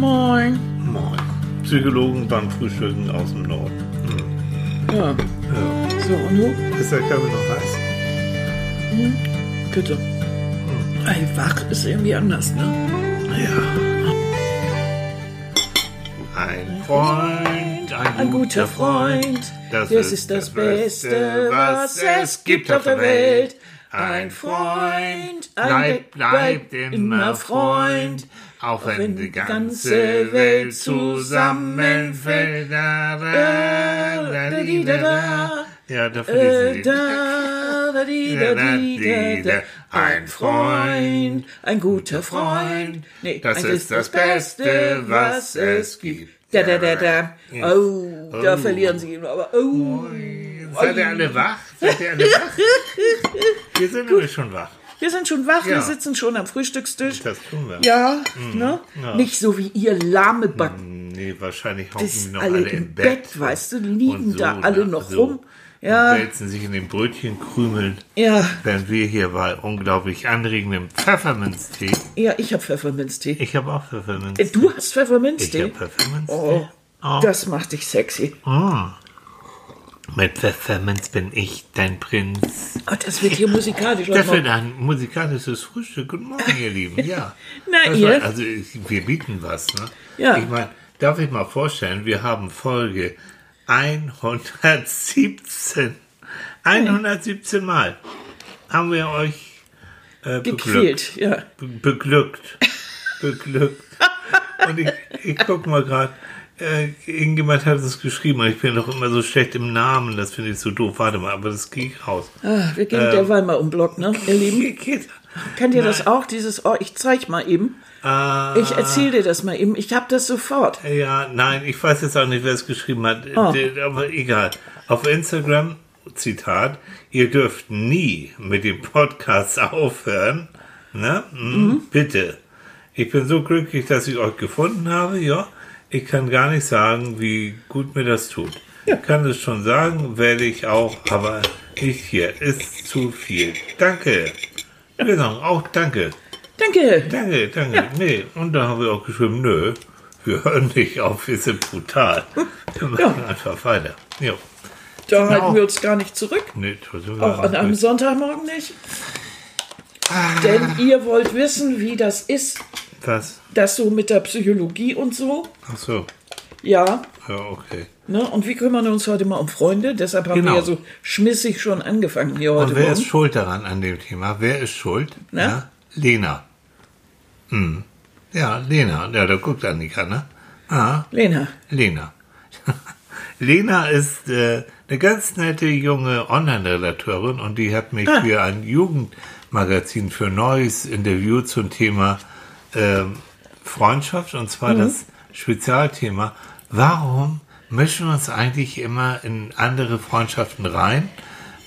Moin. Moin. Psychologen beim Frühstücken aus dem Norden. Hm. Ja. Ja. So, und du? Ist der Kaffee noch heiß? Bitte. Ey, wach ist irgendwie anders, ne? Ja. Ein Freund, ein, Ein guter Freund, das, das ist das Beste, was es gibt auf der Welt. Ein Freund, ein bleibt, bleibt immer Freund, auch wenn die ganze Welt zusammenfällt. Da, da, da, da, da. Ja, da Äh, verlesen Sie. da, da, di, da, di, da, da. Ein Freund, ein guter Freund. Nee, Das ist das Beste, was es gibt. Da, da, da, da. Oh, da Oh. verlieren sie ihn. Aber, oh. Seid ihr alle wach? Seid ihr alle wach? Wir sind nämlich schon wach. Wir sind schon wach, wir Ja. sitzen schon am Frühstückstisch. Das tun wir. Ja, ne? Ja. Nicht so wie ihr lahme Backen. Nee, wahrscheinlich hocken die noch alle alle im Bett, Bett. weißt du, liegen so, da alle ne? noch So. rum. Ja. Und wälzen sich in den Brötchenkrümeln, Ja, während wir hier bei unglaublich anregendem Pfefferminztee. ja, ich habe Pfefferminztee. Ich habe auch Pfefferminztee. Äh, Du hast Ich Pfefferminztee? habe Pfefferminztee. Oh, Oh. das macht dich sexy. Mit Pfefferminz bin ich dein Prinz. Oh, das wird hier musikalisch. Das wird ein musikalisches Frühstück. Guten Morgen, ihr Lieben. Ja. Na, ihr? war- Also wir bieten was. Ne? Ja. Ich meine, darf ich mal vorstellen, wir haben Folge 117. 117 Mal haben wir euch äh, beglückt. Gequält, ja. Be beglückt. Beglückt. Und ich, ich guck mal gerade. Äh, irgendjemand hat es geschrieben, und ich bin doch immer so schlecht im Namen, das finde ich so doof. Warte mal, aber das ging raus. Ah, wir gehen derweil mal um Block, ne, ihr Lieben? Geht- Kennt ihr das auch, dieses, oh, ich zeig mal eben. Ah, Ich erzähle dir das mal eben. Ich hab das sofort. Ja, nein, ich weiß jetzt auch nicht, wer es geschrieben hat, Oh. Aber egal. Auf Instagram, Zitat, ihr dürft nie mit dem Podcast aufhören. Ne? Hm, Bitte. Ich bin so glücklich, dass ich euch gefunden habe, ja. Ich kann gar nicht sagen, wie gut mir das tut. Ich kann es schon sagen, werde ich auch, aber nicht hier. Ist zu viel. Danke. Wir sagen auch Danke. Danke. Danke, danke. Nee, und da haben wir auch geschrieben, nö, wir hören nicht auf, wir sind brutal. Wir machen einfach weiter. Jo. Da halten Genau. wir uns gar nicht zurück. Nee, das sind wir Auch an einem. Sonntagmorgen nicht. Ah. Denn ihr wollt wissen, wie das ist, Was? das so mit der Psychologie und so. Ach so, Ja, ja, okay. ne? Und wir kümmern uns heute mal um Freunde. Deshalb haben Genau. wir ja so schmissig schon angefangen hier heute Und wer ist Morgen. schuld daran an dem Thema? Wer ist schuld? Na? Ja, Lena. Hm. Ja, Lena. Ja, da guckt Annika, ne? Ah, Lena. Lena. Lena ist äh, eine ganz nette junge Online-Redakteurin und die hat mich Ah. für ein Jugendmagazin für Neues interviewt zum Thema ähm, Freundschaft und zwar das Spezialthema, warum mischen wir uns eigentlich immer in andere Freundschaften rein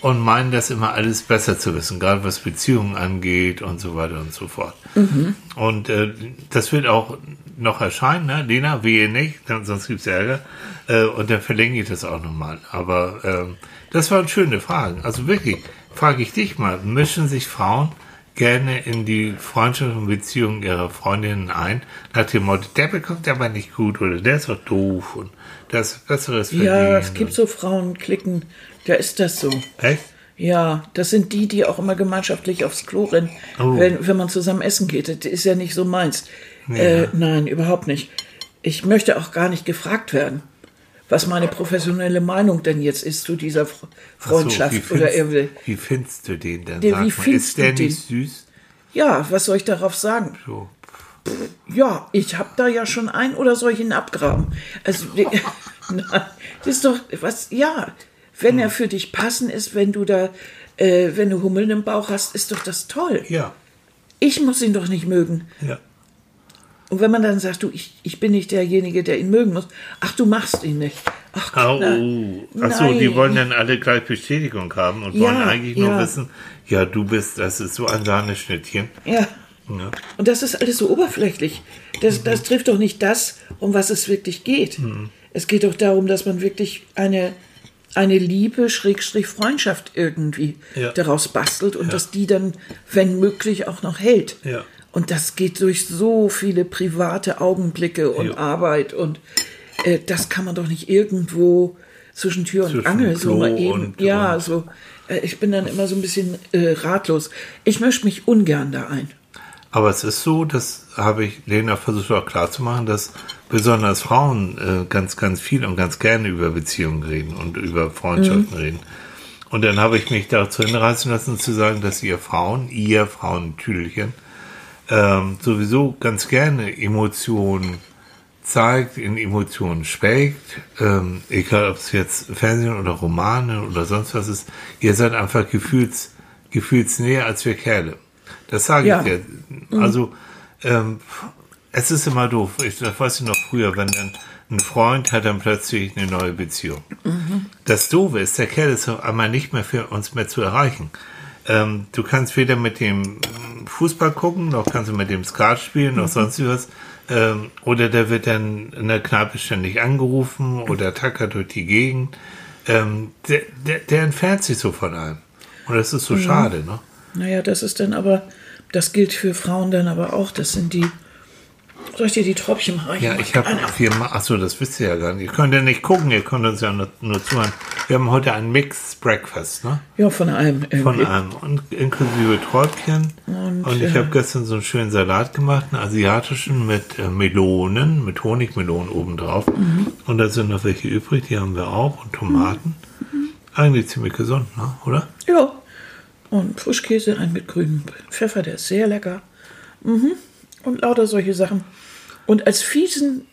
und meinen das immer alles besser zu wissen, gerade was Beziehungen angeht und so weiter und so fort. Und äh, das wird auch noch erscheinen, ne? Lena, wehe nicht, sonst gibt's Ärger. Äh, und dann verlängere ich das auch nochmal. Aber ähm, das waren schöne Fragen. Also wirklich, frage ich dich mal, mischen sich Frauen gerne in die Freundschaft und Beziehungen ihrer Freundinnen ein, nach dem Motto, der bekommt aber nicht gut oder der ist doch doof und das Besseres verdient. Ja, es gibt so Frauenklicken, da ist das so. Echt? Ja, das sind die, die auch immer gemeinschaftlich aufs Klo rennen, Oh. wenn, wenn man zusammen essen geht. Das ist ja nicht so meins. Nee, äh, ne? nein, überhaupt nicht. Ich möchte auch gar nicht gefragt werden, was meine professionelle Meinung denn jetzt ist zu dieser so, Freundschaft wie oder irgendwie. Wie findest du den denn? Der- wie findest ist der du nicht süß? Ja, was soll ich darauf sagen? So. Ja, ich habe da ja schon einen oder soll ich ihn abgraben? Also, nein, das ist doch, was, ja, wenn er für dich passend ist, wenn du da, äh, wenn du Hummeln im Bauch hast, ist doch das toll. Ja, Ich muss ihn doch nicht mögen. ja. Und wenn man dann sagt, du, ich, ich bin nicht derjenige, der ihn mögen muss, ach, du machst ihn nicht. Ach, na, Ach so, die wollen dann alle gleich Bestätigung haben und Ja, wollen eigentlich nur ja. wissen, ja, du bist, das ist so ein Sahneschnittchen. Ja. Ja. Und das ist alles so oberflächlich. Das, Mhm. das trifft doch nicht das, um was es wirklich geht. Es geht doch darum, dass man wirklich eine, eine Liebe, Schrägstrich Freundschaft irgendwie Ja. daraus bastelt und dass die dann, wenn möglich, auch noch hält. Ja. Und das geht durch so viele private Augenblicke und Ja. Arbeit und äh, das kann man doch nicht irgendwo zwischen Tür und Zwischen Angel so Klo mal eben. und- ja, und- so. Äh, ich bin dann immer so ein bisschen äh, ratlos. Ich mische mich ungern da ein. Aber es ist so, das habe ich Lena versucht auch klarzumachen, dass besonders Frauen äh, ganz, ganz viel und ganz gerne über Beziehungen reden und über Freundschaften reden. Und dann habe ich mich dazu hinreißen lassen zu sagen, dass ihr Frauen, ihr Frauentüdelchen, ähm, sowieso ganz gerne Emotionen zeigt, in Emotionen schwelgt, ähm, egal ob es jetzt Fernsehen oder Romane oder sonst was ist, ihr seid einfach gefühls, gefühlsnäher als wir Kerle. Das sage Ja. ich dir. Also, ähm, es ist immer doof. Ich, das weiß ich noch früher, wenn dann ein Freund hat dann plötzlich eine neue Beziehung. Das Doofe ist, der Kerl ist auf einmal nicht mehr für uns mehr zu erreichen. Ähm, du kannst weder mit dem Fußball gucken, noch kannst du mit dem Skat spielen, noch sonst was. Ähm, oder der wird dann in der Kneipe ständig angerufen oder tackert durch die Gegend. Ähm, der, der, der entfernt sich so von einem. Und das ist so schade, ne? Naja, das ist dann aber, das gilt für Frauen dann aber auch. Das sind die. Soll ich dir die Tropfen reichen? Ja, ich habe viermal, achso, das wisst ihr ja gar nicht. Ihr könnt ja nicht gucken, ihr könnt uns ja nur, nur zuhören. Wir haben heute ein Mixed Breakfast, ne? Ja, von allem. Von irgendwie. einem, und inklusive Träubchen. Und, Und, ich ja. habe gestern so einen schönen Salat gemacht, einen asiatischen mit äh, Melonen, mit Honigmelonen obendrauf. Mhm. Und da sind noch welche übrig, die haben wir auch. Und Tomaten. Eigentlich ziemlich gesund, ne? oder? Ja. Und Frischkäse, ein mit grünem Pfeffer, der ist sehr lecker. Mhm. Und lauter solche Sachen. Und als fiesen,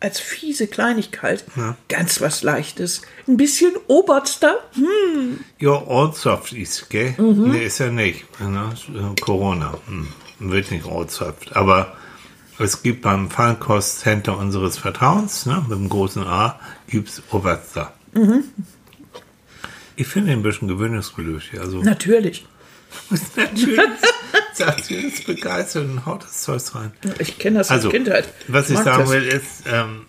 als fiese Kleinigkeit, Ja. ganz was Leichtes. Ein bisschen Oberster. Hm. Ja, Oldsoft ist, gell? Nee, ist ja nicht. Ne? Corona. Hm. Wird nicht Oldsoft. Aber es gibt beim Feinkostcenter unseres Vertrauens, ne, mit dem großen A, gibt's Oberster. Ich finde ihn ein bisschen gewöhnungsbedürftig. Also, Natürlich. Natürlich sagt sie, ist begeistert und haut das Zeug rein. Ich kenne das Also, aus Kindheit. was ich mag sagen das. will, ist, ähm,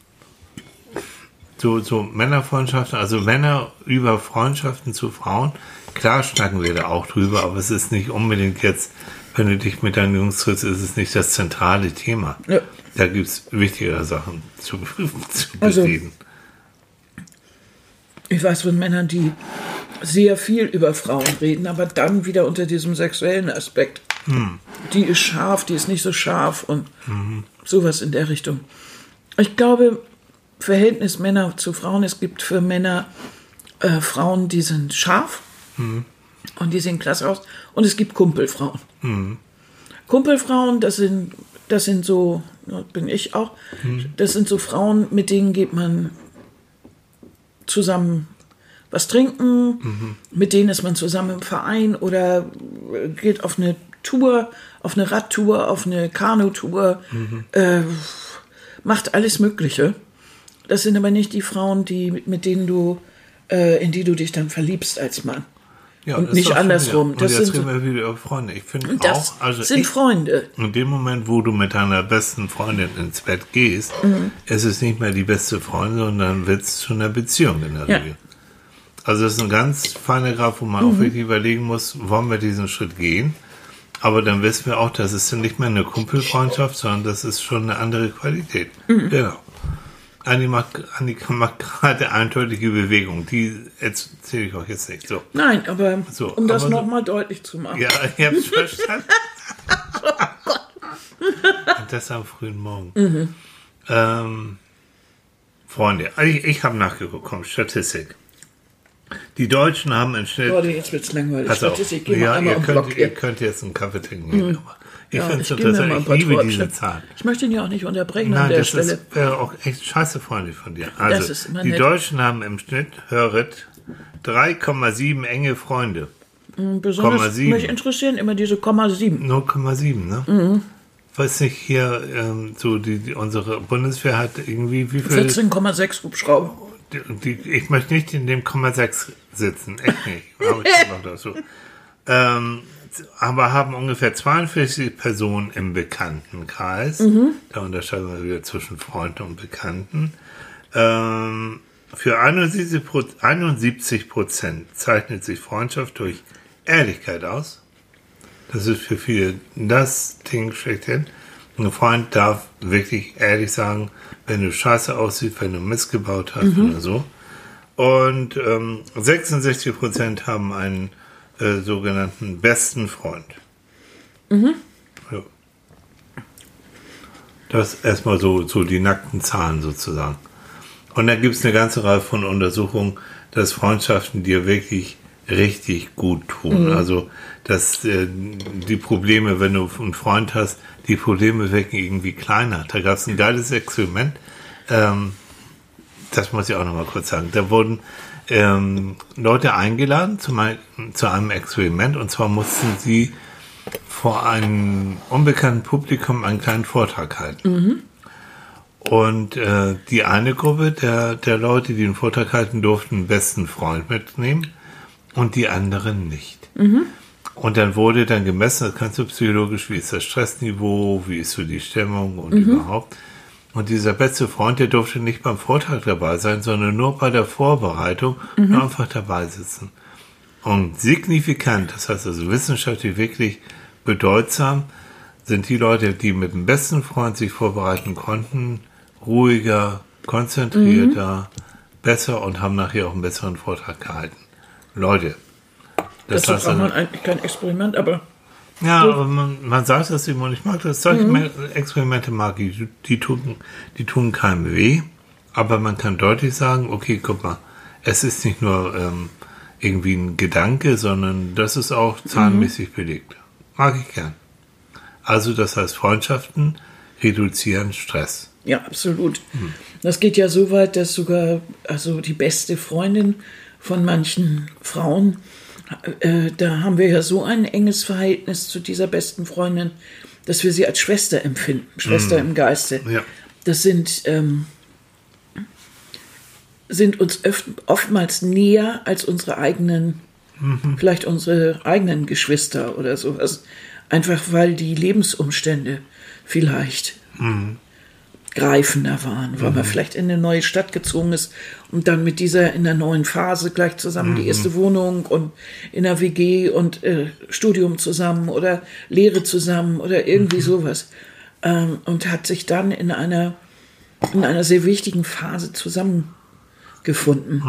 so, so Männerfreundschaften, also Männer über Freundschaften zu Frauen, klar schnacken wir da auch drüber, aber es ist nicht unbedingt jetzt, wenn du dich mit deinen Jungs triffst, ist es nicht das zentrale Thema. Ja. Da gibt es wichtigere Sachen zu, zu Also- bereden. Ich weiß von Männern, die sehr viel über Frauen reden, aber dann wieder unter diesem sexuellen Aspekt. Die ist scharf, die ist nicht so scharf und sowas in der Richtung. Ich glaube, Verhältnis Männer zu Frauen, es gibt für Männer äh, Frauen, die sind scharf und die sehen klasse aus und es gibt Kumpelfrauen. Kumpelfrauen, das sind, das sind so, bin ich auch, das sind so Frauen, mit denen geht man zusammen was trinken, mit denen ist man zusammen im Verein oder äh, geht auf eine Tour, auf eine Radtour, auf eine Kanutour, äh, macht alles Mögliche. Das sind aber nicht die Frauen, die, mit denen du, äh, in die du dich dann verliebst als Mann. Ja, und nicht andersrum. Und Das jetzt sind reden wir wieder über Freunde. Ich finde auch, also sind ich, Freunde. In dem Moment, wo du mit deiner besten Freundin ins Bett gehst, Mhm. ist es nicht mehr die beste Freundin, sondern wird es zu einer Beziehung in der Ja. Regel. Also das ist ein ganz feiner Grad, wo man Mhm. auch wirklich überlegen muss, wollen wir diesen Schritt gehen? Aber dann wissen wir auch, das ist ja nicht mehr eine Kumpelfreundschaft, sondern das ist schon eine andere Qualität. Mhm. Genau. Anni macht, Annika macht gerade eindeutige Bewegung. Die erzähle ich euch jetzt nicht. So. Nein, aber So, um das aber so- nochmal deutlich zu machen. Ja, ihr habt es verstanden. Und das am frühen Morgen. Ähm, Freunde, ich, ich habe nachgeguckt, komm, Statistik. Die Deutschen haben im Schnitt. Leute, jetzt wird's langweilig. Pass auf. Statistik, geh mal Ja, ihr könnt, Block ihr könnt jetzt einen Kaffee trinken. aber Ich Ja, finde es ich interessant. Ich liebe Tropfen. diese Zahl. Ich möchte ihn ja auch nicht unterbrechen Nein, an der das Stelle. ist wäre auch echt scheiße freundlich von dir. Also, ist die nett. Deutschen haben im Schnitt, höret, 3,7 enge Freunde. Besonders 0,7. mich interessieren immer diese Komma 7. 0,7, ne? Mhm. Weiß nicht, hier, ähm, so die, die, unsere Bundeswehr hat irgendwie, wie viel? 14,6 Hubschrauber. Ich möchte nicht in dem 0,6 sitzen, echt nicht. Dazu. Ähm, aber haben ungefähr 42 Personen im Bekanntenkreis. Mhm. Da unterscheiden wir wieder zwischen Freunden und Bekannten. Ähm, für 71 Pro- 71 Prozent zeichnet sich Freundschaft durch Ehrlichkeit aus. Das ist für viele das Ding schlechthin. Ein Freund darf wirklich ehrlich sagen, wenn du scheiße aussiehst, wenn du Mist gebaut hast Mhm. oder so. Und ähm, 66 Prozent haben einen äh, sogenannten besten Freund. Mhm. Ja. Das erstmal so, so die nackten Zahlen sozusagen. Und dann gibt es eine ganze Reihe von Untersuchungen, dass Freundschaften dir wirklich richtig gut tun. Mhm. Also, dass äh, die Probleme, wenn du einen Freund hast, die Probleme wirken irgendwie kleiner. Da gab es ein geiles Experiment. Ähm, das muss ich auch noch mal kurz sagen. Da wurden ähm, Leute eingeladen zu, mein, zu einem Experiment und zwar mussten sie vor einem unbekannten Publikum einen kleinen Vortrag halten. Und äh, die eine Gruppe der, der Leute, die den Vortrag halten durften, einen besten Freund mitnehmen und die anderen nicht. Und dann wurde dann gemessen, das kannst du psychologisch, wie ist das Stressniveau, wie ist so die Stimmung und überhaupt. Und dieser beste Freund, der durfte nicht beim Vortrag dabei sein, sondern nur bei der Vorbereitung und einfach dabei sitzen. Und signifikant, das heißt also wissenschaftlich wirklich bedeutsam, sind die Leute, die mit dem besten Freund sich vorbereiten konnten, ruhiger, konzentrierter, besser und haben nachher auch einen besseren Vortrag gehalten. Leute. Das Dazu heißt braucht man eigentlich kein Experiment, aber ja, aber man, man sagt das immer und ich mag das. Solche Mhm. Experimente mag ich. Die, die, tun, die tun keinem weh, aber man kann deutlich sagen, okay, guck mal, es ist nicht nur ähm, irgendwie ein Gedanke, sondern das ist auch zahlenmäßig Mhm. belegt. Mag ich gern. Also das heißt, Freundschaften reduzieren Stress. ja, absolut. Das geht ja so weit, dass sogar also die beste Freundin von manchen Frauen, äh, da haben wir ja so ein enges Verhältnis zu dieser besten Freundin, dass wir sie als Schwester empfinden, Schwester im Geiste. Ja. Das sind, ähm, sind uns oftmals näher als unsere eigenen, vielleicht unsere eigenen Geschwister oder sowas. Einfach weil die Lebensumstände vielleicht greifender waren, weil man vielleicht in eine neue Stadt gezogen ist und dann mit dieser in der neuen Phase gleich zusammen die erste Wohnung und in der WG und äh, Studium zusammen oder Lehre zusammen oder irgendwie sowas. Ähm, und hat sich dann in einer, in einer sehr wichtigen Phase zusammengefunden.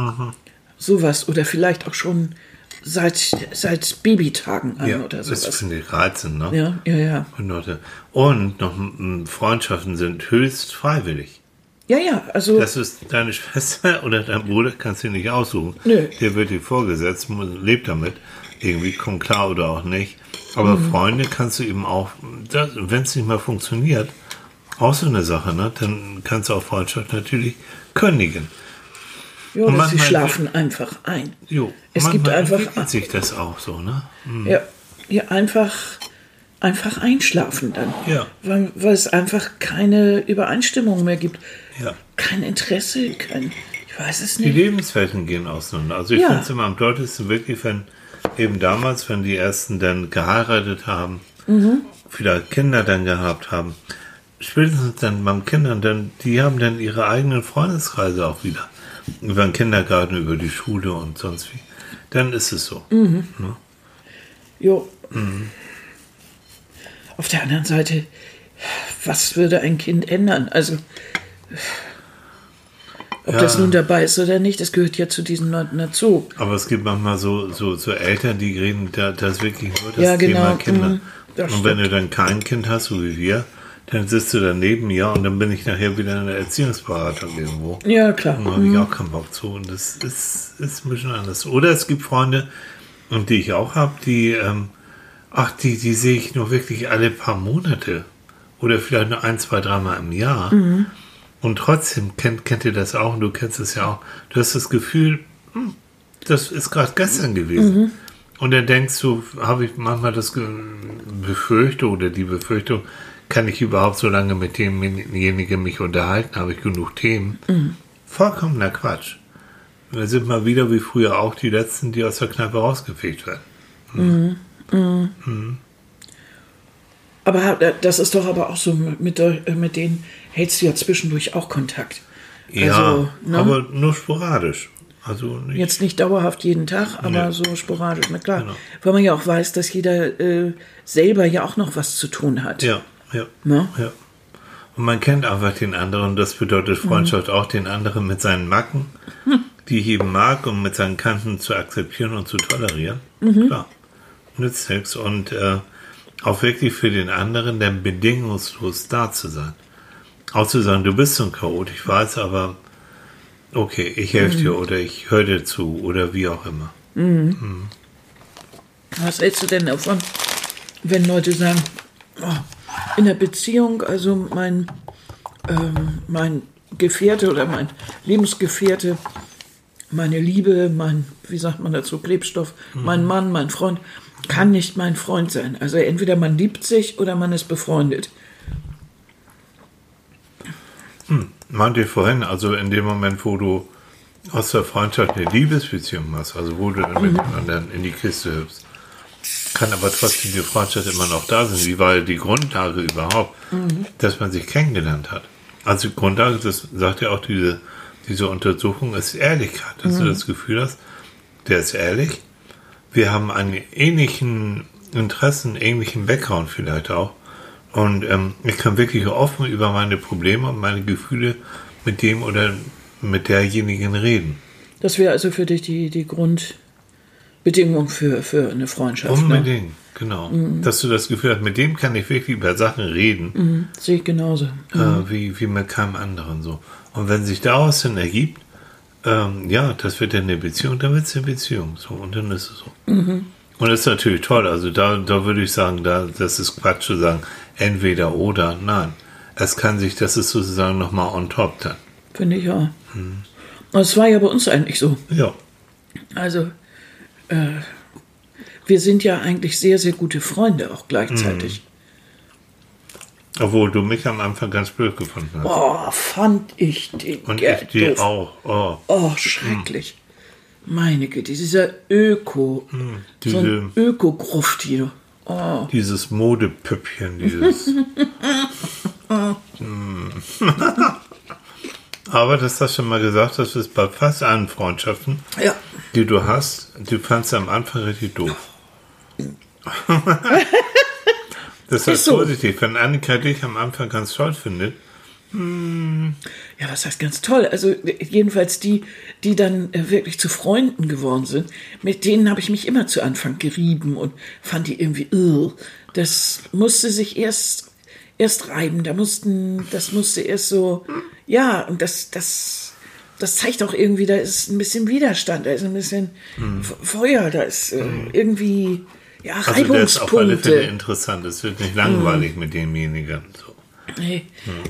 Sowas oder vielleicht auch schon seit, seit Babytagen an Ja, oder das sowas. finde ich reizend, ne? Ja, ja, ja. Und Und noch m, Freundschaften sind höchst freiwillig. Ja, ja, also Das ist deine Schwester oder dein Bruder, kannst du nicht aussuchen. Nö. Der wird dir vorgesetzt, lebt damit. Irgendwie kommt klar oder auch nicht. Aber Mhm. Freunde kannst du eben auch, wenn es nicht mal funktioniert, auch so eine Sache, ne? Dann kannst du auch Freundschaft natürlich kündigen. Ja, und sie schlafen einfach ein. Jo, Es gibt einfach- sich das auch so, ne? Ja, ja einfach, einfach einschlafen dann. Ja. Weil, weil es einfach keine Übereinstimmung mehr gibt. Ja. Kein Interesse, kein, ich weiß es Die nicht. Lebenswelten gehen auseinander. Also ich Ja. finde es immer am deutlichsten wirklich, wenn eben damals, wenn die ersten dann geheiratet haben, Mhm. vielleicht Kinder dann gehabt haben, spätestens dann beim Kindern, dann, die haben dann ihre eigenen Freundeskreise auch wieder. Über den Kindergarten, über die Schule und sonst wie. Dann ist es so. Mhm. Ne? Jo. Mhm. Auf der anderen Seite, was würde ein Kind ändern? Also, ob Ja. das nun dabei ist oder nicht, das gehört ja zu diesen Leuten dazu. Aber es gibt manchmal so, so, so Eltern, die reden da, das wirklich nur das Ja, Thema genau. Kinder. Mhm. Das und wenn stimmt. du dann kein Kind hast, so wie wir, dann sitzt du daneben, ja, und dann bin ich nachher wieder in der Erziehungsberatung irgendwo. Ja, klar. Da habe ich auch keinen Bock zu. Und das ist, ist ein bisschen anders. Oder es gibt Freunde, und die ich auch habe, die, ähm, ach, die, die sehe ich nur wirklich alle paar Monate. Oder vielleicht nur ein, zwei, dreimal im Jahr. Und trotzdem kennt, kennt ihr das auch, und du kennst es ja auch. Du hast das Gefühl, hm, das ist gerade gestern gewesen. Und dann denkst du, habe ich manchmal das Befürchtung oder die Befürchtung, kann ich überhaupt so lange mit demjenigen mich unterhalten? Habe ich genug Themen? Vollkommener Quatsch. Wir sind mal wieder wie früher auch die Letzten, die aus der Kneipe rausgefegt werden. Aber das ist doch aber auch so, mit, der- mit denen hältst du ja zwischendurch auch Kontakt. Ja, Also, ne? aber nur sporadisch. Also nicht, Jetzt nicht dauerhaft jeden Tag, aber Nee. so sporadisch, na klar. Genau. Weil man ja auch weiß, dass jeder äh, selber ja auch noch was zu tun hat. ja, ja, Ne? ja. Und man kennt einfach den anderen. Das bedeutet Freundschaft Mhm. auch, den anderen mit seinen Macken, die ich eben mag, und mit seinen Kanten zu akzeptieren und zu tolerieren. Mhm. Klar. Nützt nichts. Und äh, auch wirklich für den anderen dann bedingungslos da zu sein. Auch zu sagen, du bist so ein Chaot, ich weiß, aber okay, ich helfe Mhm. dir oder ich höre dir zu oder wie auch immer. Was hältst du denn davon, wenn Leute sagen, oh, in der Beziehung, also mein, ähm, mein Gefährte oder mein Lebensgefährte, meine Liebe, mein, wie sagt man dazu, Klebstoff, mein Mann, mein Freund, kann nicht mein Freund sein. Also entweder man liebt sich oder man ist befreundet. Meinte ich vorhin, also in dem Moment, wo du aus der Freundschaft eine Liebesbeziehung machst, also wo du dann mit dem anderen in die Kiste hüpfst, kann aber trotzdem die Freundschaft immer noch da sein. Wie war die Grundlage überhaupt, dass man sich kennengelernt hat? Also die Grundlage, das sagt ja auch diese, diese Untersuchung, ist Ehrlichkeit. Dass du das Gefühl hast, der ist ehrlich. Wir haben einen ähnlichen Interessen, ähnlichen Background vielleicht auch. Und ähm, ich kann wirklich offen über meine Probleme und meine Gefühle mit dem oder mit derjenigen reden. Das wäre also für dich die, die Grundbedingung für, für eine Freundschaft. Ne? Unbedingt, genau. Dass du das Gefühl hast, mit dem kann ich wirklich über Sachen reden, Mhm, sehe ich genauso. äh, wie, wie mit keinem anderen so. Und wenn sich daraus dann ergibt, ähm, ja, das wird dann eine Beziehung, dann wird es eine Beziehung. So, und dann ist es so. Und das ist natürlich toll. Also da, da würde ich sagen, da, das ist Quatsch zu sagen, entweder oder. Nein. Es kann sich, das ist sozusagen nochmal on top dann. Finde ich ja. Das war ja bei uns eigentlich so. Ja. Also, äh, wir sind ja eigentlich sehr, sehr gute Freunde auch gleichzeitig. Obwohl du mich am Anfang ganz blöd gefunden hast. Oh, fand ich den Und ich dir doof. auch. Oh, Oh, schrecklich. Meine Güte, dieser Öko, so diese, ein Öko-Gruft hier. Oh, dieses Modepüppchen, dieses. Hm. Aber das hast du schon mal gesagt, das ist bei fast allen Freundschaften, ja. die du hast, du fandst sie am Anfang richtig doof. das Ist so. positiv, wenn Annika dich am Anfang ganz toll findet, Ja, was heißt ganz toll? Also jedenfalls die, die dann äh, wirklich zu Freunden geworden sind, mit denen habe ich mich immer zu Anfang gerieben und fand die irgendwie, irr. das musste sich erst erst reiben, da mussten, das musste erst so, ja, und das, das, das zeigt auch irgendwie, da ist ein bisschen Widerstand, da ist ein bisschen F- Feuer, da ist äh, irgendwie, ja, also das ist auf alle Fälle Reibungspunkte. interessant, es wird nicht langweilig mit demjenigen. So. Nee,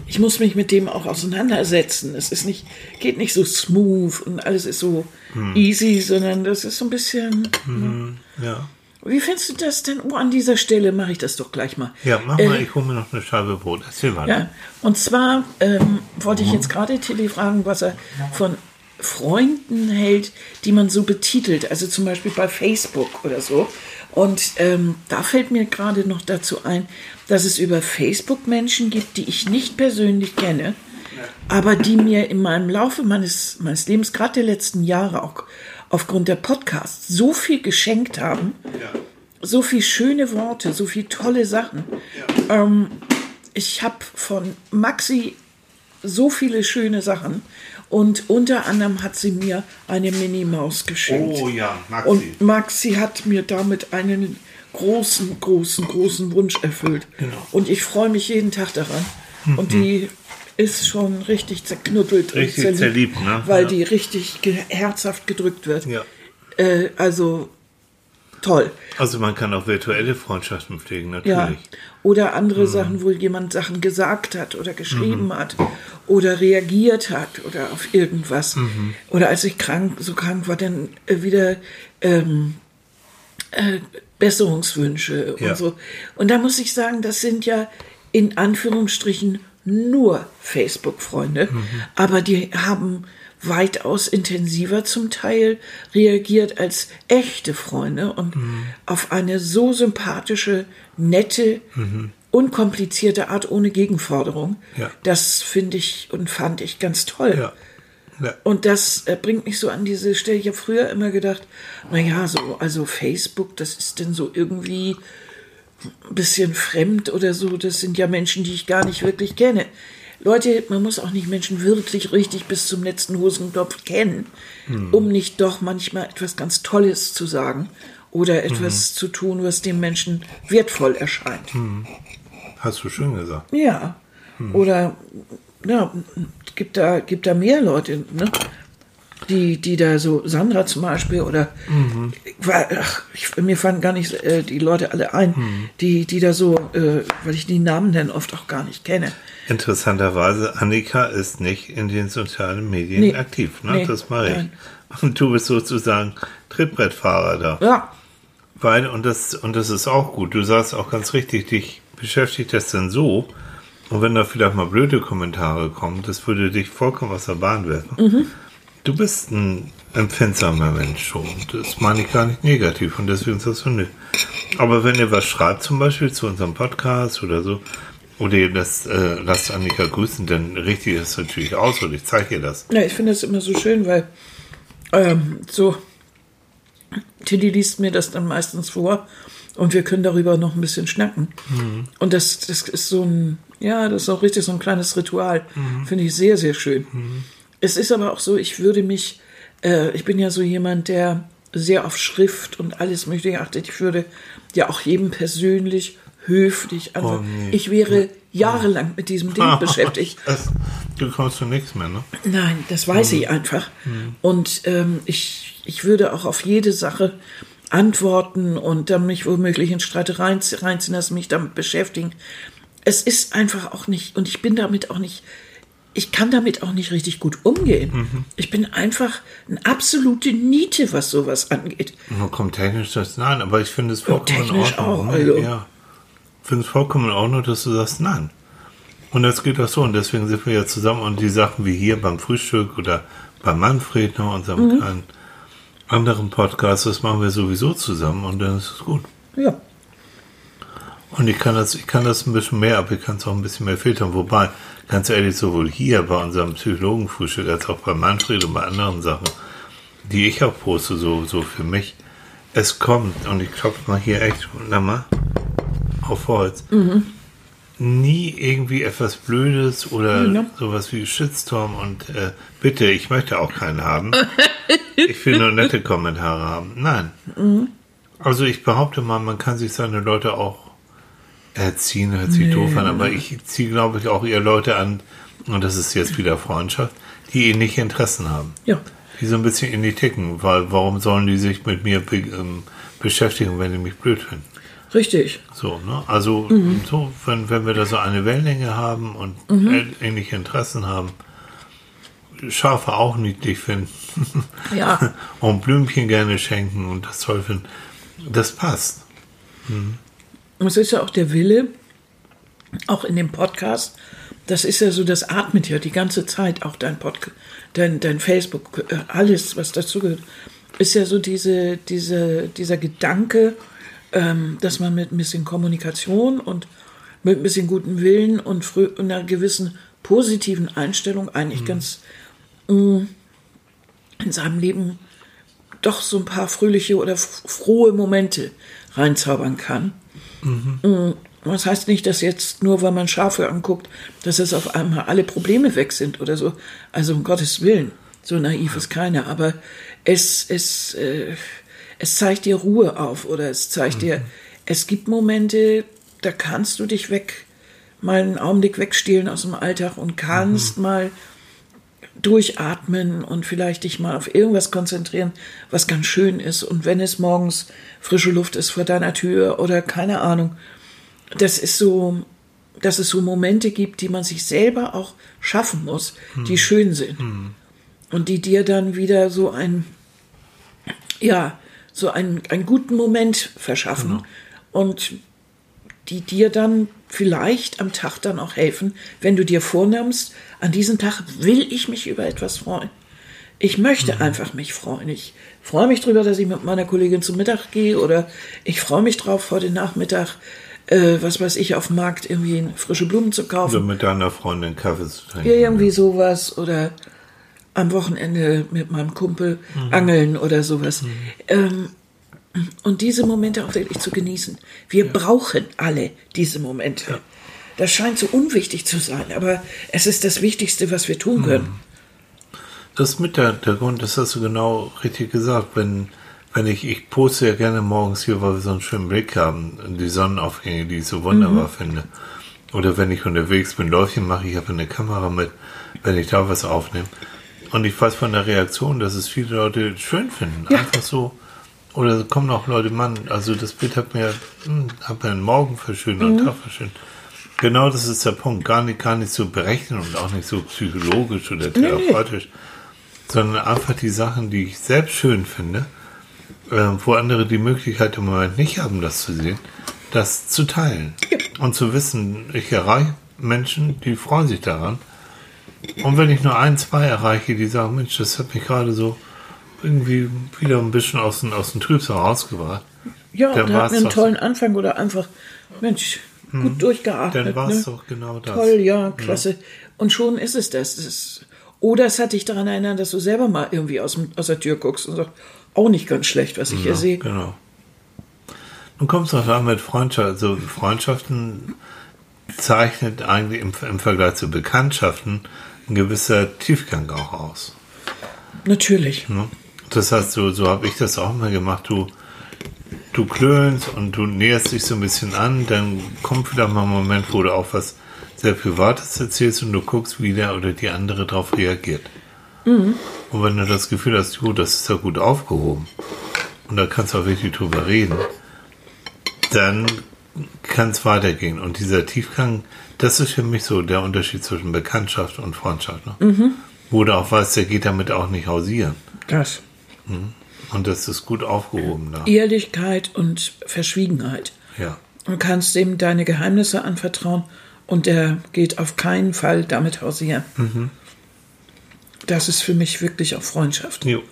ich muss mich mit dem auch auseinandersetzen. Es ist nicht, geht nicht so smooth und alles ist so easy, sondern das ist so ein bisschen. Ja. Wie findest du das denn? Oh, an dieser Stelle mache ich das doch gleich mal. Ja, mach Äh, mal, ich hole mir noch eine Scheibe Brot. Erzähl mal. Ja, und zwar ähm, wollte ich jetzt gerade Tilly fragen, was er von Freunden hält, die man so betitelt, also zum Beispiel bei Facebook oder so. Und ähm, da fällt mir gerade noch dazu ein, dass es über Facebook Menschen gibt, die ich nicht persönlich kenne, aber die mir in meinem Laufe meines, meines Lebens, gerade der letzten Jahre, auch aufgrund der Podcasts, so viel geschenkt haben, so viel schöne Worte, so viel tolle Sachen. Ähm, ich habe von Maxi so viele schöne Sachen und unter anderem hat sie mir eine Minimaus geschenkt. Oh ja, Maxi. Und Maxi hat mir damit einen großen, großen, großen Wunsch erfüllt. Genau. Und ich freue mich jeden Tag daran. Und die ist schon richtig zerknüppelt Richtig und zerliebt, ne? weil Ja. die richtig herzhaft gedrückt wird. Ja. Äh, also toll. Also man kann auch virtuelle Freundschaften pflegen, Ja. natürlich. Oder andere Sachen, wo jemand Sachen gesagt hat oder geschrieben hat oder reagiert hat oder auf irgendwas. Oder als ich krank, so krank war, dann äh, wieder ähm, äh, Besserungswünsche Ja. und so. Und da muss ich sagen, das sind ja in Anführungsstrichen nur Facebook-Freunde, aber die haben weitaus intensiver zum Teil reagiert als echte Freunde und auf eine so sympathische, nette, unkomplizierte Art ohne Gegenforderung. Ja. Das finde ich und fand ich ganz toll. Ja. Ja. Und das äh, bringt mich so an diese Stelle. Ich habe früher immer gedacht, naja, so, also Facebook, das ist denn so irgendwie ein bisschen fremd oder so. Das sind ja Menschen, die ich gar nicht wirklich kenne. Leute, man muss auch nicht Menschen wirklich richtig bis zum letzten Hosenknopf kennen, um nicht doch manchmal etwas ganz Tolles zu sagen oder etwas zu tun, was dem Menschen wertvoll erscheint. Hast du schön gesagt. Ja. Oder ja, gibt da, gibt da mehr Leute, ne? Die, die da so, Sandra zum Beispiel, oder war, ach, ich, mir fallen gar nicht äh, die Leute alle ein, die, die da so, äh, weil ich die Namen dann oft auch gar nicht kenne. Interessanterweise, Annika ist nicht in den sozialen Medien Nee. aktiv. Ne? Nee, Das mache ich. nein. Und du bist sozusagen Trittbrettfahrer da. Ja, Weil, und das, und das ist auch gut, du sagst auch ganz richtig, dich beschäftigt das denn so, und wenn da vielleicht mal blöde Kommentare kommen, das würde dich vollkommen aus der Bahn werfen. Du bist ein empfindsamer Mensch schon. Das meine ich gar nicht negativ und deswegen sagst du nö. Aber wenn ihr was schreibt, zum Beispiel zu unserem Podcast oder so, oder ihr das, äh, lasst Annika grüßen, dann richte ich das natürlich aus und ich zeige ihr das. Ja, ich finde das immer so schön, weil ähm, so Tilly liest mir das dann meistens vor und wir können darüber noch ein bisschen schnacken. Und das, das ist so ein, ja, das ist auch richtig so ein kleines Ritual. Finde ich sehr, sehr schön. Es ist aber auch so, ich würde mich, äh, ich bin ja so jemand, der sehr auf Schrift und alles Mögliche achtet. Ich würde ja auch jedem persönlich, höflich, also nee. ich wäre jahrelang mit diesem Ding beschäftigt. Das, du kommst zu nichts mehr, ne? Nein, das weiß ich einfach. Und ähm, ich, ich würde auch auf jede Sache antworten und dann mich womöglich in Streitereien reinziehen lassen, mich damit beschäftigen. Es ist einfach auch nicht, und ich bin damit auch nicht, ich kann damit auch nicht richtig gut umgehen. Ich bin einfach eine absolute Niete, was sowas angeht. Man kommt technisch das, nein, aber ich finde es vollkommen in Ordnung. auch, ne? also. Ja. Ich finde es vollkommen in Ordnung, dass du sagst, nein. Und das geht auch so. Und deswegen sind wir ja zusammen und die Sachen wie hier beim Frühstück oder bei Manfred, ne, unserem Mhm. kleinen anderen Podcast, das machen wir sowieso zusammen und dann ist es gut. Ja. Und ich kann das, ich kann das ein bisschen mehr, aber ich kann es auch ein bisschen mehr filtern. Wobei, ganz ehrlich, sowohl hier bei unserem Psychologenfrühstück als auch bei Manfred und bei anderen Sachen, die ich auch poste, so, so für mich, es kommt, und ich klopfe mal hier echt, na mal, auf Holz, nie irgendwie etwas Blödes oder Ja. sowas wie Shitstorm und äh, bitte, ich möchte auch keinen haben. ich will nur nette Kommentare haben. Nein. Also ich behaupte mal, man kann sich seine Leute auch erziehen, hört sich doof an, aber ich ziehe, glaube ich, auch eher Leute an, und das ist jetzt wieder Freundschaft, die ähnliche Interessen haben. Ja. Die so ein bisschen in die ticken, weil warum sollen die sich mit mir be ähm, beschäftigen, wenn die mich blöd finden? Richtig. So, ne? Also, so, wenn, wenn wir da so eine Wellenlänge haben und äh- ähnliche Interessen haben, Schafe auch niedlich finden Ja. und Blümchen gerne schenken und das toll finden, das passt. Und es ist ja auch der Wille, auch in dem Podcast, das ist ja so, das atmet ja die ganze Zeit, auch dein Podcast, dein, dein Facebook, äh, alles, was dazugehört, ist ja so diese, diese, dieser Gedanke, ähm, dass man mit ein bisschen Kommunikation und mit ein bisschen guten Willen und frü- und einer gewissen positiven Einstellung eigentlich ganz mh, in seinem Leben doch so ein paar fröhliche oder frohe Momente reinzaubern kann. Mm, Das heißt nicht, dass jetzt nur, weil man Schafe anguckt, dass jetzt auf einmal alle Probleme weg sind oder so. Also um Gottes Willen, so naiv ist keiner. Aber es, es, äh, es zeigt dir Ruhe auf oder es zeigt dir, es gibt Momente, da kannst du dich weg, mal einen Augenblick wegstehlen aus dem Alltag und kannst mal durchatmen und vielleicht dich mal auf irgendwas konzentrieren, was ganz schön ist. Und wenn es morgens frische Luft ist vor deiner Tür oder keine Ahnung, das ist so, dass es so Momente gibt, die man sich selber auch schaffen muss, die schön sind. Und die dir dann wieder so ein, ja, so einen, einen guten Moment verschaffen. Und die dir dann vielleicht am Tag dann auch helfen, wenn du dir vornimmst, an diesem Tag will ich mich über etwas freuen. Ich möchte einfach mich freuen. Ich freue mich drüber, dass ich mit meiner Kollegin zum Mittag gehe oder ich freue mich drauf, heute Nachmittag, äh, was weiß ich, auf dem Markt irgendwie frische Blumen zu kaufen. So mit deiner Freundin Kaffee zu trinken. Ja, irgendwie sowas oder am Wochenende mit meinem Kumpel angeln oder sowas. Ähm, und diese Momente auch wirklich zu genießen. Wir brauchen alle diese Momente. Das scheint so unwichtig zu sein, aber es ist das Wichtigste, was wir tun können. Das ist mit der, der Grund, das hast du genau richtig gesagt. Wenn, wenn ich, ich poste ja gerne morgens hier, weil wir so einen schönen Blick haben, die Sonnenaufgänge, die ich so wunderbar finde. Oder wenn ich unterwegs bin, Läufchen mache, ich habe eine Kamera mit, wenn ich da was aufnehme. Und ich weiß von der Reaktion, dass es viele Leute schön finden. Ja. Einfach so. Oder kommen auch Leute, Mann, also das Bild hat mir, hm, hat mir den Morgen verschönert, Mhm. Tag verschönert. Genau das ist der Punkt. Gar nicht, gar nicht so berechnen und auch nicht so psychologisch oder therapeutisch, sondern einfach die Sachen, die ich selbst schön finde, äh, wo andere die Möglichkeit im Moment nicht haben, das zu sehen, das zu teilen. Und zu wissen, ich erreiche Menschen, die freuen sich daran. Und wenn ich nur ein, zwei erreiche, die sagen, Mensch, das hat mich gerade so irgendwie wieder ein bisschen aus dem, aus dem Trübsal rausgebracht. Ja, Dann da hatten wir einen tollen Anfang oder einfach, Mensch, gut durchgeatmet. Dann war es ne? doch genau das. Toll, ja, klasse. Und schon ist es das. das ist, oder es hat dich daran erinnert, dass du selber mal irgendwie aus, dem, aus der Tür guckst und sagst, auch nicht ganz schlecht, was ich hier Ja, sehe. Genau. Nun kommt es auch an mit Freundschaft. Also Freundschaften zeichnet eigentlich im, im Vergleich zu Bekanntschaften ein gewisser Tiefgang auch aus. Natürlich. Ne? Das heißt, so, so habe ich das auch mal gemacht. Du, du klönst und du näherst dich so ein bisschen an, dann kommt vielleicht mal ein Moment, wo du auch was sehr Privates erzählst und du guckst, wie der oder die andere darauf reagiert. Und wenn du das Gefühl hast, gut, das ist ja gut aufgehoben und da kannst du auch wirklich drüber reden, dann kann es weitergehen. Und dieser Tiefgang, das ist für mich so der Unterschied zwischen Bekanntschaft und Freundschaft. Ne? Wo du auch weißt, der geht damit auch nicht hausieren. Das. Und das ist gut aufgehoben da. Ehrlichkeit und Verschwiegenheit. Ja. Du kannst ihm deine Geheimnisse anvertrauen und der geht auf keinen Fall damit hausieren. Mhm. Das ist für mich wirklich auch Freundschaft. Jo.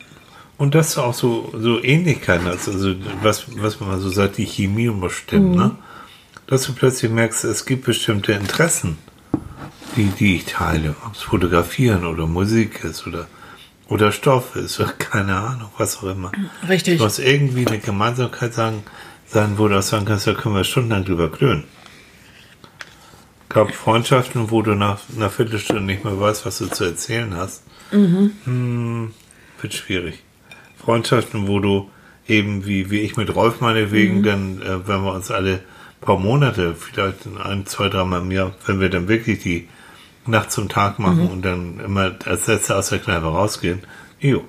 Und dass du auch so, so Ähnlichkeiten hast, also was, was man so sagt, die Chemie muss stimmen, ne? Dass du plötzlich merkst, es gibt bestimmte Interessen, die, die ich teile. Ob es Fotografieren oder Musik ist oder, oder Stoff ist keine Ahnung, was auch immer. Richtig. Du hast irgendwie eine Gemeinsamkeit sagen, sein, wo du auch sagen kannst, da können wir stundenlang drüber klönen. gab Freundschaften, wo du nach einer Viertelstunde nicht mehr weißt, was du zu erzählen hast. Hm, wird schwierig. Freundschaften, wo du eben, wie, wie ich mit Rolf meinetwegen, dann, äh, wenn wir uns alle paar Monate, vielleicht ein, zwei, dreimal im Jahr, wenn wir dann wirklich die Nacht zum Tag machen und dann immer als Letzte aus der Kneipe rausgehen, jo.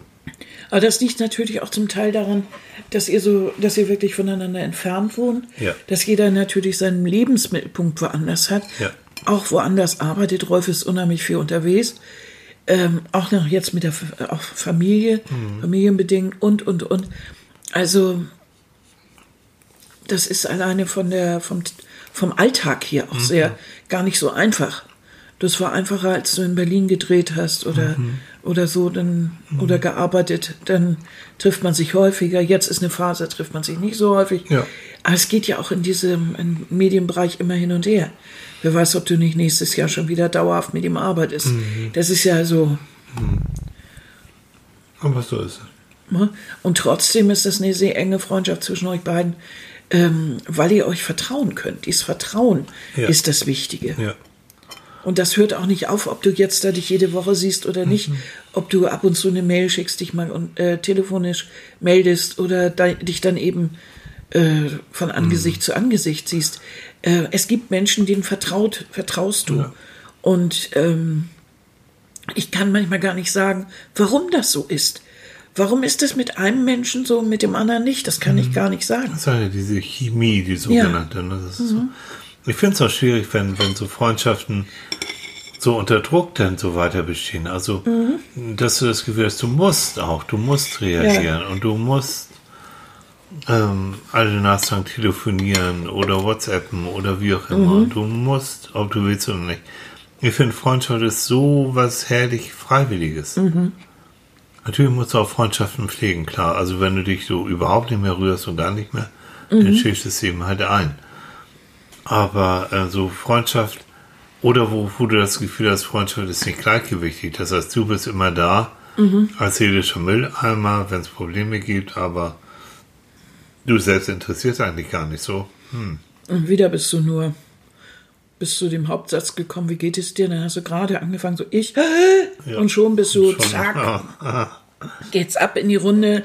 Aber das liegt natürlich auch zum Teil daran, dass ihr so, dass ihr wirklich voneinander entfernt wohnt, Ja. dass jeder natürlich seinen Lebensmittelpunkt woanders hat, Ja. auch woanders arbeitet. Rolf ist unheimlich viel unterwegs, ähm, auch noch jetzt mit der F- auch Familie, Mhm. familienbedingt und und und. Also das ist alleine von der vom vom Alltag hier Mhm. auch sehr gar nicht so einfach. Das war einfacher, als du in Berlin gedreht hast oder, Mhm. oder so, dann, oder gearbeitet, dann trifft man sich häufiger. Jetzt ist eine Phase, trifft man sich nicht so häufig. Ja. Aber es geht ja auch in diesem im Medienbereich immer hin und her. Wer weiß, ob du nicht nächstes Jahr schon wieder dauerhaft mit ihm arbeitest. Mhm. Das ist ja so. Aber so ist ne? Und trotzdem ist das eine sehr enge Freundschaft zwischen euch beiden, ähm, weil ihr euch vertrauen könnt. Dieses Vertrauen Ja. ist das Wichtige. Ja. Und das hört auch nicht auf, ob du jetzt da dich jede Woche siehst oder nicht, Mhm. ob du ab und zu eine Mail schickst, dich mal und, äh, telefonisch meldest oder de, dich dann eben äh, von Angesicht Mhm. zu Angesicht siehst. Äh, es gibt Menschen, denen vertraut, vertraust du. Ja. Und ähm, ich kann manchmal gar nicht sagen, warum das so ist. Warum ist das mit einem Menschen so und mit dem anderen nicht? Das kann Mhm. ich gar nicht sagen. Das ist ja diese Chemie, die sogenannte. Ne? Das ist so. Ich finde es auch schwierig, wenn, wenn so Freundschaften so unter Druck dann so weiter bestehen. Also, dass du das Gefühl hast, du musst auch, du musst reagieren und du musst ähm, alle Nachsagen telefonieren oder WhatsAppen oder wie auch immer. Du musst, ob du willst oder nicht. Ich finde, Freundschaft ist so was herrlich Freiwilliges. Natürlich musst du auch Freundschaften pflegen, klar. Also wenn du dich so überhaupt nicht mehr rührst und gar nicht mehr, dann schläfst du es eben halt ein. Aber äh, so Freundschaft oder wo, wo du das Gefühl hast, Freundschaft ist nicht gleichgewichtig. Das heißt, du bist immer da. Als seelischer Mülleimer, wenn es Probleme gibt, aber du selbst interessierst eigentlich gar nicht so. Und wieder bist du nur bis zu dem Hauptsatz gekommen, wie geht es dir? Dann hast du gerade angefangen, so ich, und schon bist du, Schon- zack, Ah, geht's ab in die Runde.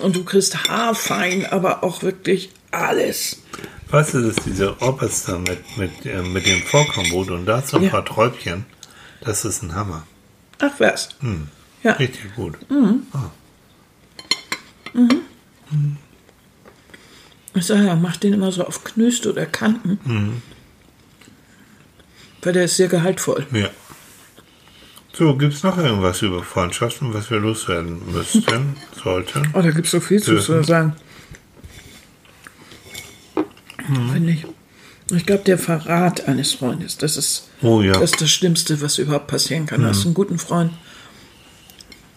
Und du kriegst haarfein, aber auch wirklich alles. Weißt du, dass dieser Orchester mit, mit, äh, mit dem Vorkommenboot und dazu ein Ja. paar Träubchen, das ist ein Hammer. Ach was. Ja. Richtig gut. Ich sage ja, mach den immer so auf Knöste oder Kanten. Weil der ist sehr gehaltvoll. Ja. So, gibt es noch irgendwas über Freundschaften, was wir loswerden müssten, sollten? Oh, da gibt es so viel zu Dürfen. sagen. Finde ich. Ich glaube, der Verrat eines Freundes, das ist, Oh ja. das ist das Schlimmste, was überhaupt passieren kann. Du hast einen guten Freund,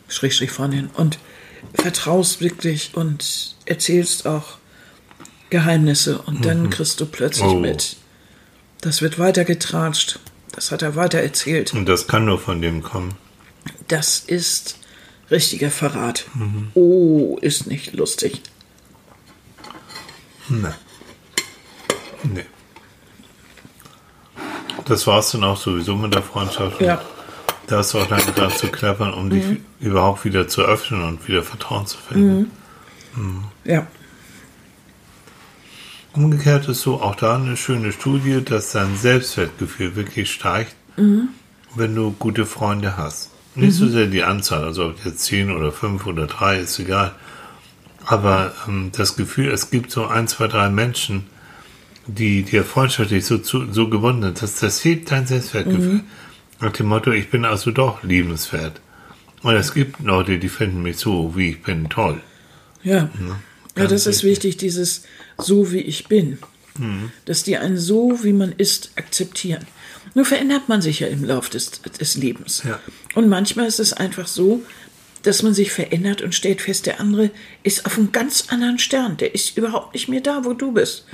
Schrägstrich Freundin, und vertraust wirklich und erzählst auch Geheimnisse und dann kriegst du plötzlich Oh. mit. Das wird weitergetratscht. Das hat er weiter erzählt. Und das kann nur von dem kommen. Das ist richtiger Verrat. Oh, ist nicht lustig. Ne. Nee. Das war es dann auch sowieso mit der Freundschaft. Ja. Da hast du auch lange dran zu klappern, um dich überhaupt wieder zu öffnen und wieder Vertrauen zu finden. Ja. Umgekehrt ist so auch da eine schöne Studie, dass dein Selbstwertgefühl wirklich steigt, wenn du gute Freunde hast. Nicht so sehr die Anzahl, also ob jetzt zehn oder fünf oder drei, ist egal. Aber ähm, das Gefühl, es gibt so ein, zwei, drei Menschen, die dir freundschaftlich so, zu, so gewonnen sind, das, das hebt dein Selbstwertgefühl. Nach dem Motto, ich bin also doch liebenswert. Und es gibt Leute, die finden mich so, wie ich bin, toll. Ja. Ja, ganz das ist wichtig, dieses so wie ich bin. Dass die einen so, wie man ist, akzeptieren. Nur verändert man sich ja im Laufe des, des Lebens. Ja. Und manchmal ist es einfach so, dass man sich verändert und stellt fest, der andere ist auf einem ganz anderen Stern. Der ist überhaupt nicht mehr da, wo du bist.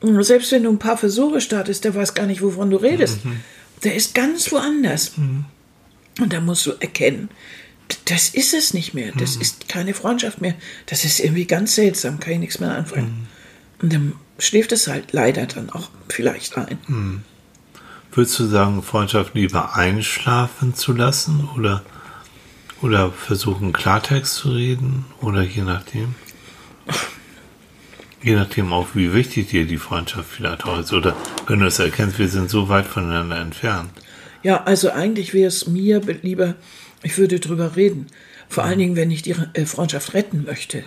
Und selbst wenn du ein paar Versuche startest, der weiß gar nicht, wovon du redest. Der ist ganz woanders. Und da musst du erkennen, das ist es nicht mehr. Das ist keine Freundschaft mehr. Das ist irgendwie ganz seltsam, kann ich nichts mehr anfangen. Und dann schläft es halt leider dann auch vielleicht ein. Würdest du sagen, Freundschaft lieber einschlafen zu lassen oder, oder versuchen Klartext zu reden oder je nachdem? Je nachdem auch, wie wichtig dir die Freundschaft vielleicht auch ist. Oder wenn du es erkennst, wir sind so weit voneinander entfernt. Ja, also eigentlich wäre es mir be- lieber, ich würde drüber reden. Vor allen Dingen, wenn ich die äh, Freundschaft retten möchte.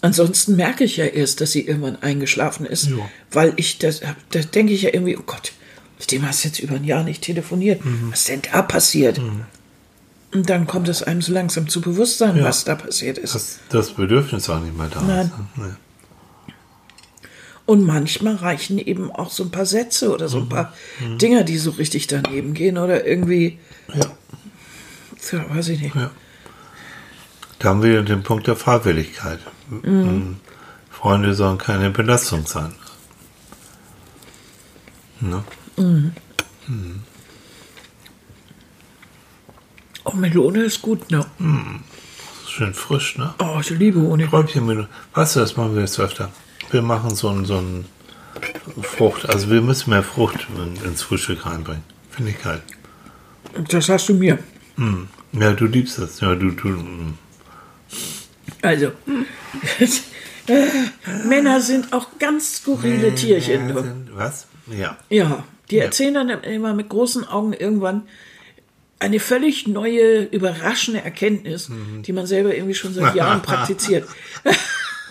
Ansonsten merke ich ja erst, dass sie irgendwann eingeschlafen ist, Ja. weil ich das, da denke ich ja irgendwie, oh Gott, mit dem hast du jetzt über ein Jahr nicht telefoniert. Was ist denn da passiert? Und dann kommt es einem so langsam zu Bewusstsein, Ja. was da passiert ist. Dass das Bedürfnis auch nicht mehr da Nein. ist. ne? Und manchmal reichen eben auch so ein paar Sätze oder so ein paar Dinger, die so richtig daneben gehen oder irgendwie. Ja. ja, weiß ich nicht. Ja. Da haben wir den Punkt der Freiwilligkeit. Mhm. Freunde sollen keine Belastung sein. Ne? Oh, Melone ist gut, ne? Schön frisch, ne? Oh, ich liebe Honig. Träubchen mit. Weißt du, das machen wir jetzt öfter. Wir machen so ein, so ein Frucht, also wir müssen mehr Frucht in- ins Frühstück reinbringen. Finde ich geil. Das hast du mir. Mm. Ja, du liebst das. Ja, du, du. mm. Also, Männer sind auch ganz skurrile Tierchen. Du. Was? Ja. Ja, die erzählen dann immer mit großen Augen irgendwann eine völlig neue, überraschende Erkenntnis, die man selber irgendwie schon seit Jahren praktiziert.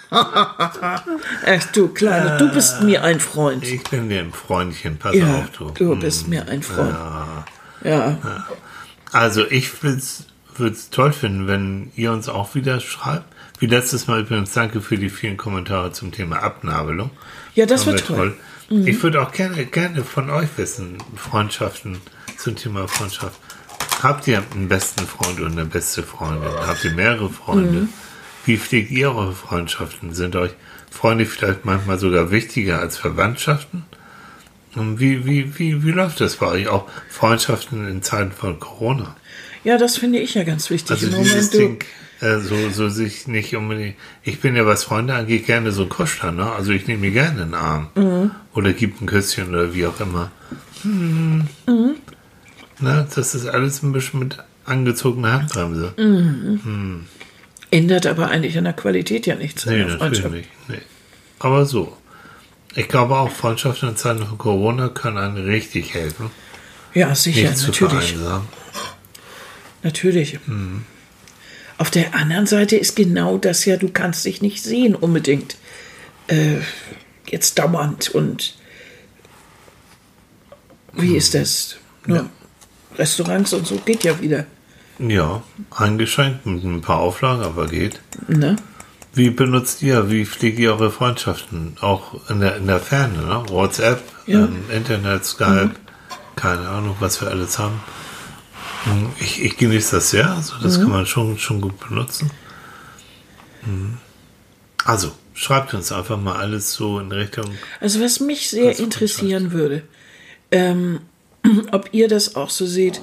Ach du Kleine, du bist mir ein Freund. Ich bin dir ein Freundchen, pass Ja, auf, du. du bist mir ein Freund. Ja, Also ich würde es toll finden, wenn ihr uns auch wieder schreibt. Wie letztes Mal übrigens danke für die vielen Kommentare zum Thema Abnabelung. Ja, das war mir toll. Mhm. Ich würde auch gerne, gerne von euch wissen, Freundschaften zum Thema Freundschaft. Habt ihr einen besten Freund oder eine beste Freundin? Habt ihr mehrere Freunde? Mhm. Wie pflegt ihr eure Freundschaften? Sind euch Freunde vielleicht manchmal sogar wichtiger als Verwandtschaften? Und wie, wie, wie, wie läuft das bei euch? Auch Freundschaften in Zeiten von Corona? Ja, das finde ich ja ganz wichtig. Also Im Moment, du, Ding, äh, so, so sich nicht unbedingt. Ich bin ja, was Freunde angeht, gerne so ein Kuschler, ne? Also ich nehme mir gerne einen Arm. Mhm. Oder gib ein Küsschen oder wie auch immer. Hm. Mhm. Na, das ist alles ein bisschen mit angezogener Handbremse. Mhm. ändert aber eigentlich an der Qualität ja nichts. Nee, der natürlich nicht. Nee. Aber so. Ich glaube auch, Freundschaften in Zeiten von Corona können einem richtig helfen. Ja, sicher, Nicht natürlich. Natürlich. Auf der anderen Seite ist genau das ja, du kannst dich nicht sehen unbedingt. Äh, jetzt dauernd und wie ist das? Nur Restaurants und so geht ja wieder. Ja, eingeschränkt mit ein paar Auflagen, aber geht. Ne? Wie benutzt ihr, wie pflegt ihr eure Freundschaften? Auch in der, in der Ferne, ne? WhatsApp, Ja. ähm, Internet, Skype, keine Ahnung, was wir alles haben. Hm, Ich, ich genieße das sehr, also das kann man schon, schon gut benutzen. Hm. Also, schreibt uns einfach mal alles so in Richtung. Also was mich sehr interessieren würde, ähm, ob ihr das auch so seht,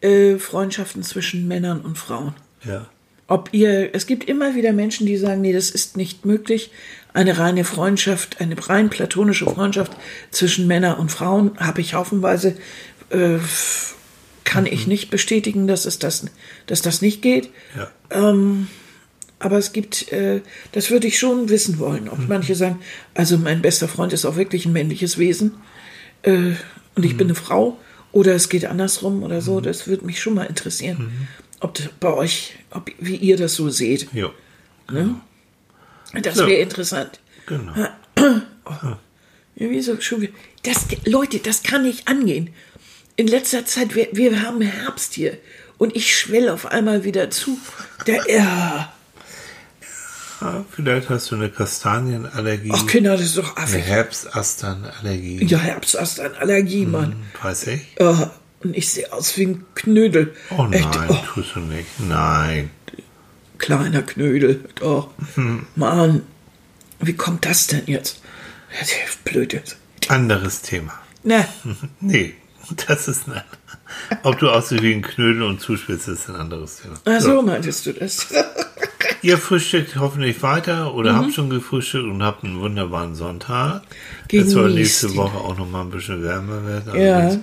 äh, Freundschaften zwischen Männern und Frauen. Ja. Ob ihr, es gibt immer wieder Menschen, die sagen, nee, das ist nicht möglich. Eine reine Freundschaft, eine rein platonische Freundschaft zwischen Männern und Frauen habe ich haufenweise, äh, kann ich nicht bestätigen, dass es das, dass das nicht geht. Ja. Aber es gibt, äh, das würde ich schon wissen wollen, ob manche sagen, also mein bester Freund ist auch wirklich ein männliches Wesen äh, und ich bin eine Frau oder es geht andersrum oder so. Das würde mich schon mal interessieren, ob das bei euch, ob, wie ihr das so seht. Jo. Das So. wäre interessant. Genau. Ja, wieso schon wieder? Das, Leute, das kann nicht angehen. In letzter Zeit, wir, wir haben Herbst hier und ich schwell auf einmal wieder zu. Der, ja. Ja, vielleicht hast du eine Kastanienallergie, Ach, Kinder, das ist doch eine affig. Herbstasternallergie. Ja, Herbstasternallergie, Mann. Weiß ich. Äh, und ich sehe aus wie ein Knödel. Oh nein, Echt, oh, tust du nicht. Nein. kleiner Knödel. Doch. Mann, wie kommt das denn jetzt? Das ist blöd jetzt. Anderes Thema. Ne, Nee, das ist ein. Ob du aussiehst wie ein Knödel und zuspitzt, ist ein anderes Thema. ach so meintest du das. Ihr frühstückt hoffentlich weiter oder Mhm. habt schon gefrühstückt und habt einen wunderbaren Sonntag. Genießt Es soll nächste. Woche auch noch mal ein bisschen wärmer werden. Ja.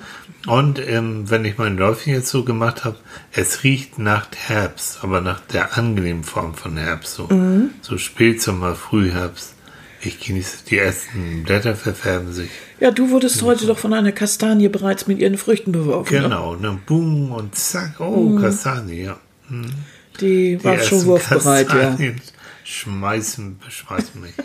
Und ähm, wenn ich mein Läufchen jetzt so gemacht habe, es riecht nach Herbst, aber nach der angenehmen Form von Herbst. So, Mhm. so Spätsommer, Frühherbst. Ich genieße, die ersten Blätter verfärben sich. Ja, du wurdest heute doch von einer Kastanie bereits mit ihren Früchten beworfen. Ne? Genau, dann boom und zack, oh, Mhm. Kastanie, ja. Die Die war schon wurfbereit, ja. Schmeißen, beschmeißen mich.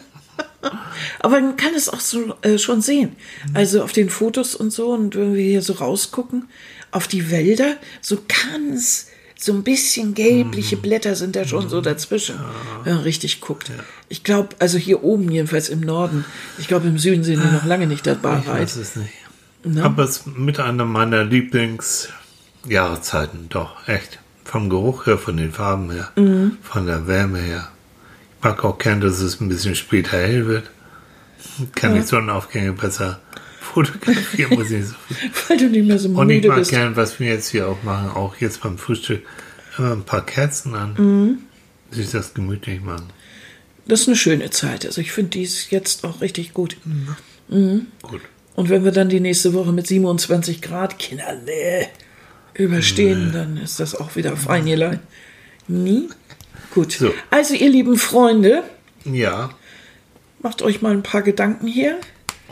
Aber man kann es auch so äh, schon sehen. Mhm. Also auf den Fotos und so, und wenn wir hier so rausgucken, auf die Wälder, so ganz, so ein bisschen Mhm. gelbliche Blätter sind da schon so dazwischen, wenn man richtig guckt. Ich glaube, also hier oben jedenfalls im Norden, ich glaube im Süden sind die noch lange nicht dabei. Ich weiß es nicht. Ne? Aber es ist mit einer meiner Lieblingsjahreszeiten, doch, echt. Vom Geruch her, von den Farben her, Mhm. von der Wärme her. Ich mag auch gern, dass es ein bisschen später hell wird. Kann ich Sonnenaufgänge besser fotografieren, muss ich so viel. Weil du nicht mehr so Und ich müde mag bist. gern, was wir jetzt hier auch machen, auch jetzt beim Frühstück, immer ein paar Kerzen an. Mhm. Sich das gemütlich machen. Das ist eine schöne Zeit. Also ich finde die ist jetzt auch richtig gut. Gut. Und wenn wir dann die nächste Woche mit 27 Grad, Kinder, nee, überstehen, dann ist das auch wieder Feingelein. Nie? Gut. So. Also, ihr lieben Freunde, Ja. macht euch mal ein paar Gedanken hier.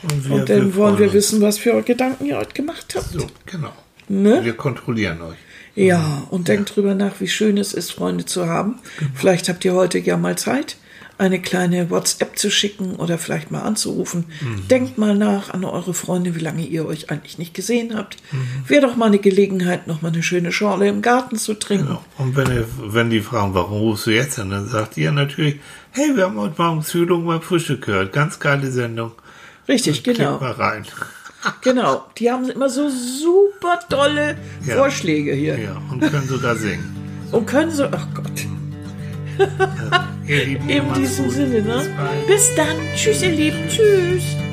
Und, Und dann wollen freuen wir uns. wissen, was für Gedanken ihr heute gemacht habt. So, genau. Ne? Wir kontrollieren euch. Ja, und denkt drüber nach, wie schön es ist, Freunde zu haben. Vielleicht habt ihr heute ja mal Zeit, eine kleine WhatsApp zu schicken oder vielleicht mal anzurufen. Denkt mal nach an eure Freunde, wie lange ihr euch eigentlich nicht gesehen habt. Wäre doch mal eine Gelegenheit, noch mal eine schöne Schorle im Garten zu trinken. Genau. Und wenn, ihr, wenn die fragen, warum rufst du jetzt an, dann sagt ihr natürlich, hey, wir haben heute Morgen Zügelung beim Frühstück gehört. Ganz geile Sendung. Richtig, Klickt genau. mal rein. Genau. Die haben immer so super tolle Ja. Vorschläge hier. Ja, und können sogar singen. Und können so, ach Gott. In diesem. Sinne, ne? Bis dann. Tschüss, ihr Lieben. Tschüss.